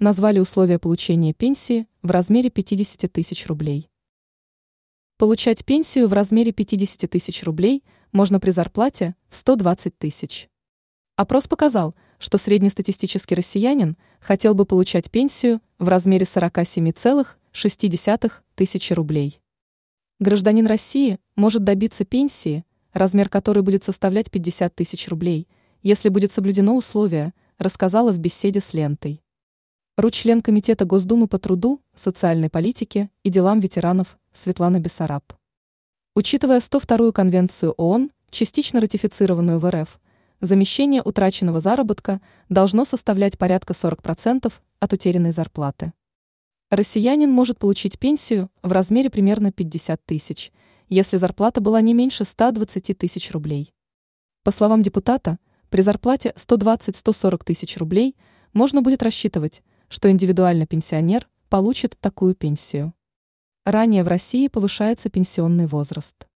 назвали условия получения пенсии в размере 50 тысяч рублей. Получать пенсию в размере 50 тысяч рублей можно при зарплате в 120 тысяч. Опрос показал, что среднестатистический россиянин хотел бы получать пенсию в размере 47,6 тысячи рублей. Гражданин России может добиться пенсии, размер которой будет составлять 50 тысяч рублей, если будет соблюдено условие, рассказала в беседе с лентой. Ручлен Комитета Госдумы по труду, социальной политике и делам ветеранов Светлана Бессараб. Учитывая 102-ю Конвенцию ООН, частично ратифицированную в РФ, замещение утраченного заработка должно составлять порядка 40% от утерянной зарплаты. Россиянин может получить пенсию в размере примерно 50 тысяч, если зарплата была не меньше 120 тысяч рублей. По словам депутата, при зарплате 120-140 тысяч рублей можно будет рассчитывать, что индивидуально пенсионер получит такую пенсию. Ранее в России повышается пенсионный возраст.